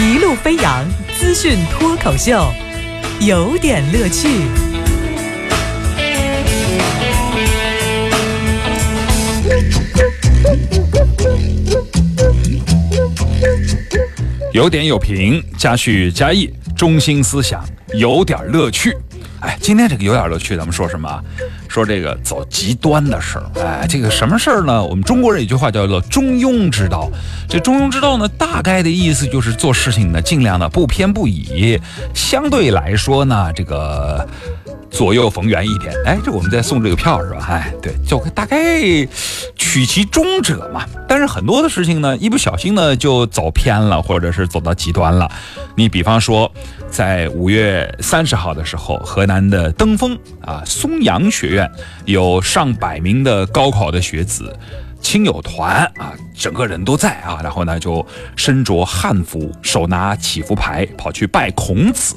一路飞扬资讯脱口秀，有点乐趣。有点有评，加叙加意，中心思想，有点乐趣。哎，今天这个有点乐趣，咱们说什么？说这个走极端的事儿。哎，这个什么事儿呢？我们中国人有句话叫做“中庸之道”。这中庸之道呢，大概的意思就是做事情呢，尽量的不偏不倚，相对来说呢，这个。左右逢源一点，哎，这我们在送这个票是吧？哎，对，就大概取其中者嘛。但是很多的事情呢，一不小心呢就走偏了，或者是走到极端了。你比方说，在五月三十号的时候，河南的登封啊，松阳学院有上百名的高考的学子。亲友团啊，整个人都在啊，然后呢就身着汉服，手拿祈福牌，跑去拜孔子，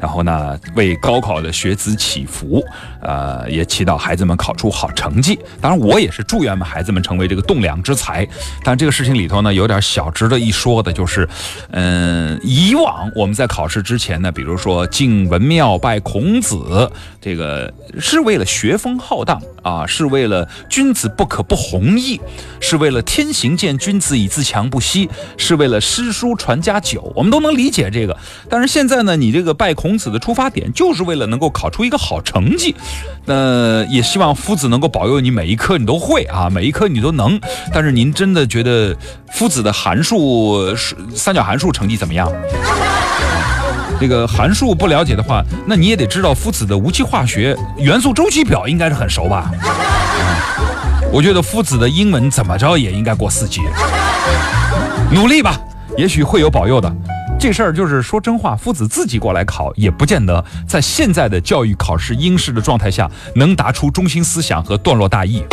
然后呢为高考的学子祈福，呃，也祈祷孩子们考出好成绩。当然，我也是祝愿们孩子们成为这个栋梁之才。但这个事情里头呢，有点小值得一说的，就是，嗯，以往我们在考试之前呢，比如说进文庙拜孔子，这个是为了学风浩荡啊，是为了君子不可不弘毅。是为了天行健，君子以自强不息；是为了诗书传家久，我们都能理解这个。但是现在呢，你这个拜孔孔子的出发点，就是为了能够考出一个好成绩。那也希望夫子能够保佑你每一科你都会啊，每一科你都能。但是您真的觉得夫子的函数、三角函数成绩怎么样？这个函数不了解的话，那你也得知道夫子的无机化学元素周期表应该是很熟吧？我觉得夫子的英文怎么着也应该过四级，努力吧，也许会有保佑的。这事儿就是说真话，夫子自己过来考，也不见得在现在的教育考试应试的状态下能答出中心思想和段落大意。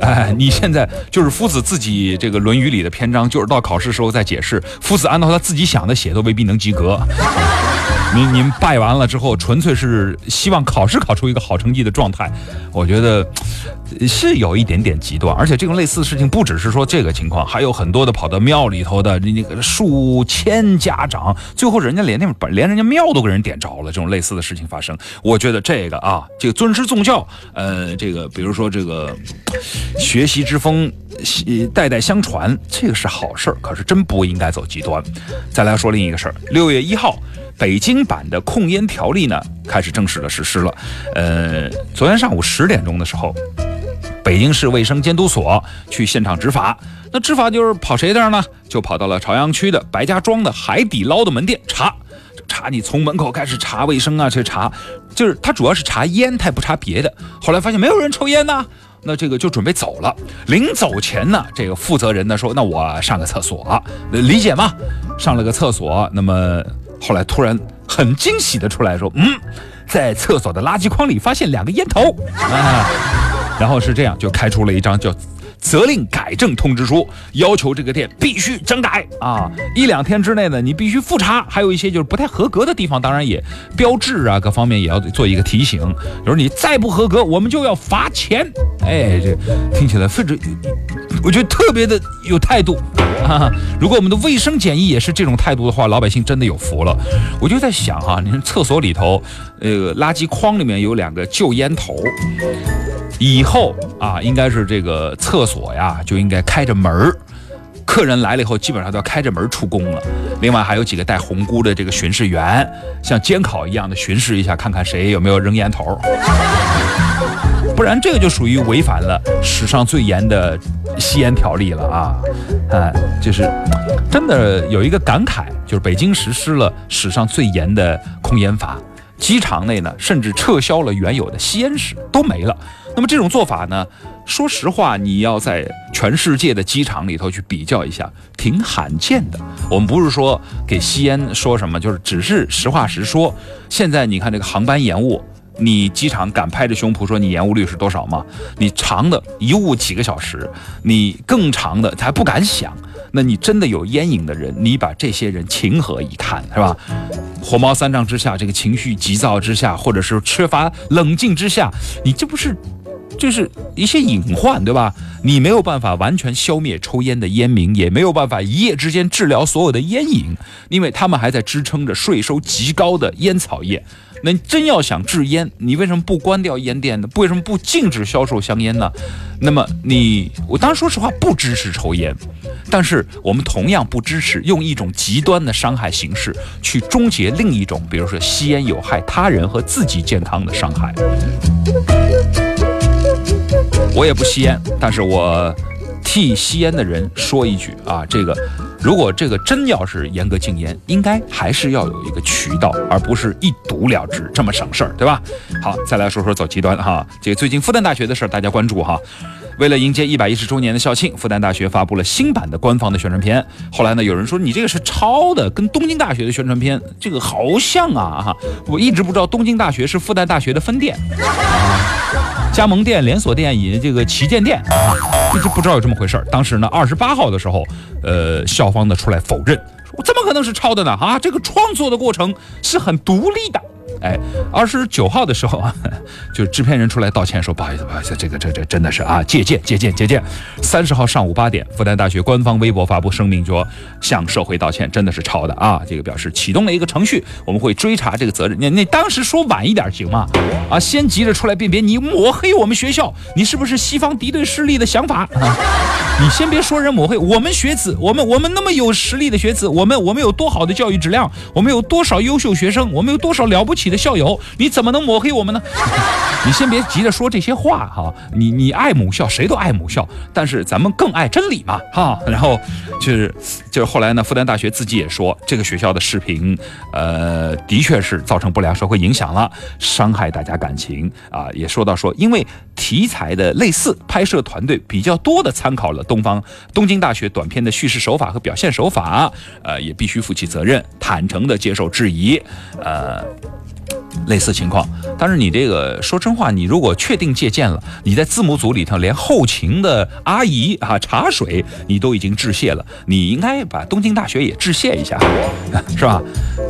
哎，你现在就是夫子自己这个《论语》里的篇章，就是到考试时候再解释。夫子按照他自己想的写，都未必能及格。您您拜完了之后，纯粹是希望考试考出一个好成绩的状态，我觉得是有一点点极端。而且这种类似的事情不只是说这个情况，还有很多的跑到庙里头的那个数千家长，最后人家连那连人家庙都给人点着了。这种类似的事情发生，我觉得这个啊，这个尊师重教，呃，这个比如说这个学习之风代代相传，这个是好事儿，可是真不应该走极端。再来说另一个事儿，六月一号。北京版的控烟条例呢，开始正式的实施了。呃，昨天上午十点钟的时候，北京市卫生监督所去现场执法。那执法就是跑谁那儿呢？就跑到了朝阳区的白家庄的海底捞的门店查，查你从门口开始查卫生啊，去查，就是他主要是查烟，他也不查别的。后来发现没有人抽烟呢，那这个就准备走了。临走前呢，这个负责人呢说：“那我上个厕所，理解吗？”上了个厕所，那么。后来突然很惊喜的出来说：“嗯，在厕所的垃圾筐里发现两个烟头啊！”然后是这样，就开出了一张叫责令改正通知书，要求这个店必须整改啊！一两天之内呢，你必须复查。还有一些就是不太合格的地方，当然也标志啊，各方面也要做一个提醒。比如你再不合格，我们就要罚钱。哎，这听起来非常，我觉得特别的有态度啊。如果我们的卫生检疫也是这种态度的话，老百姓真的有福了。我就在想哈，你看厕所里头，那个垃圾筐里面有两个旧烟头，以后啊，应该是这个厕所呀就应该开着门儿，客人来了以后基本上都要开着门出宫了。另外还有几个带红箍的这个巡视员，像监考一样的巡视一下，看看谁有没有扔烟头。不然这个就属于违反了史上最严的吸烟条例了啊！哎，就是真的有一个感慨，就是北京实施了史上最严的控烟法，机场内呢甚至撤销了原有的吸烟室，都没了。那么这种做法呢，说实话，你要在全世界的机场里头去比较一下，挺罕见的。我们不是说给吸烟说什么，就是只是实话实说。现在你看这个航班延误。你机场敢拍着胸脯说你延误率是多少吗？你长的一误几个小时，你更长的他还不敢想。那你真的有烟瘾的人，你把这些人情何以堪，是吧？火冒三丈之下，这个情绪急躁之下，或者是缺乏冷静之下，你这不是就是一些隐患，对吧？你没有办法完全消灭抽烟的烟民，也没有办法一夜之间治疗所有的烟瘾，因为他们还在支撑着税收极高的烟草业。那真要想治烟，你为什么不关掉烟店呢？为什么不禁止销售香烟呢？那么你，我当然说实话不支持抽烟，但是我们同样不支持用一种极端的伤害形式去终结另一种，比如说吸烟有害他人和自己健康的伤害。我也不吸烟，但是我替吸烟的人说一句啊，这个。如果这个真要是严格禁烟，应该还是要有一个渠道，而不是一堵了之，这么省事儿，对吧？好，再来说说走极端哈。这个最近复旦大学的事儿，大家关注哈。为了迎接一百一十周年的校庆，复旦大学发布了新版的官方的宣传片。后来呢，有人说你这个是抄的，跟东京大学的宣传片这个好像啊哈。我一直不知道东京大学是复旦大学的分店。加盟店、连锁店以及这个旗舰店啊，一直不知道有这么回事当时呢，二十八号的时候，呃，校方呢出来否认，我怎么可能是抄的呢？啊，这个创作的过程是很独立的。哎，二十九号的时候啊，就制片人出来道歉说不好意思，不好意思，这个这这真的是啊借鉴借鉴借鉴。三十号上午八点，复旦大学官方微博发布声明说向社会道歉，真的是抄的啊，这个表示启动了一个程序，我们会追查这个责任。你你当时说晚一点行吗？啊，先急着出来辨别，你抹黑我们学校，你是不是西方敌对势力的想法？你先别说人抹黑我们学子，我们我们那么有实力的学子，我们我们有多好的教育质量，我们有多少优秀学生，我们有多少了不起的。校友，你怎么能抹黑我们呢？你先别急着说这些话哈，你你爱母校，谁都爱母校，但是咱们更爱真理嘛哈。然后就是就是后来呢，复旦大学自己也说，这个学校的视频，呃，的确是造成不良社会影响了，伤害大家感情啊。也说到说，因为题材的类似，拍摄团队比较多的参考了东方东京大学短片的叙事手法和表现手法，呃，也必须负起责任，坦诚的接受质疑，呃。类似情况，但是你这个说真话，你如果确定借鉴了，你在字母组里头连后勤的阿姨啊、茶水你都已经致谢了，你应该把东京大学也致谢一下，是吧？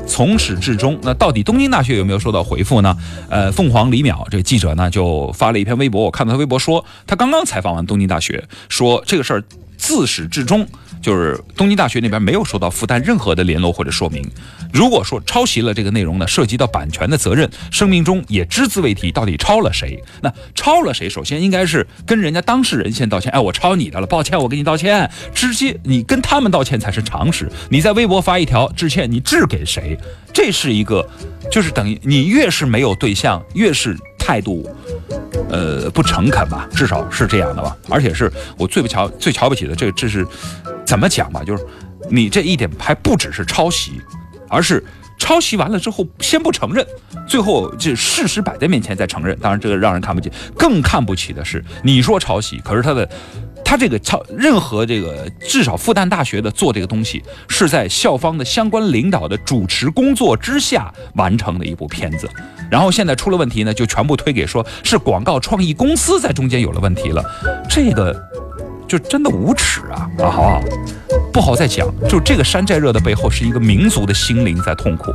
从始至终，那到底东京大学有没有收到回复呢？呃，凤凰李淼这记者呢就发了一篇微博，我看到他微博说，他刚刚采访完东京大学，说这个事儿自始至终。就是东京大学那边没有收到复旦任何的联络或者说明。如果说抄袭了这个内容呢，涉及到版权的责任，声明中也只字未提到底抄了谁。那抄了谁？首先应该是跟人家当事人先道歉。哎，我抄你的了，抱歉，我给你道歉。直接你跟他们道歉才是常识。你在微博发一条致歉，你致给谁？这是一个，就是等于你越是没有对象，越是态度。呃，不诚恳吧，至少是这样的吧。而且是我最不瞧、最瞧不起的，这这是怎么讲吧？就是你这一点还不只是抄袭，而是抄袭完了之后先不承认，最后这事实摆在面前再承认。当然，这个让人看不起。更看不起的是，你说抄袭，可是他的。他这个操，任何这个至少复旦大学的做这个东西，是在校方的相关领导的主持工作之下完成的一部片子，然后现在出了问题呢，就全部推给说是广告创意公司在中间有了问题了，这个就真的无耻啊啊好，不好再讲，就这个山寨热的背后是一个民族的心灵在痛苦。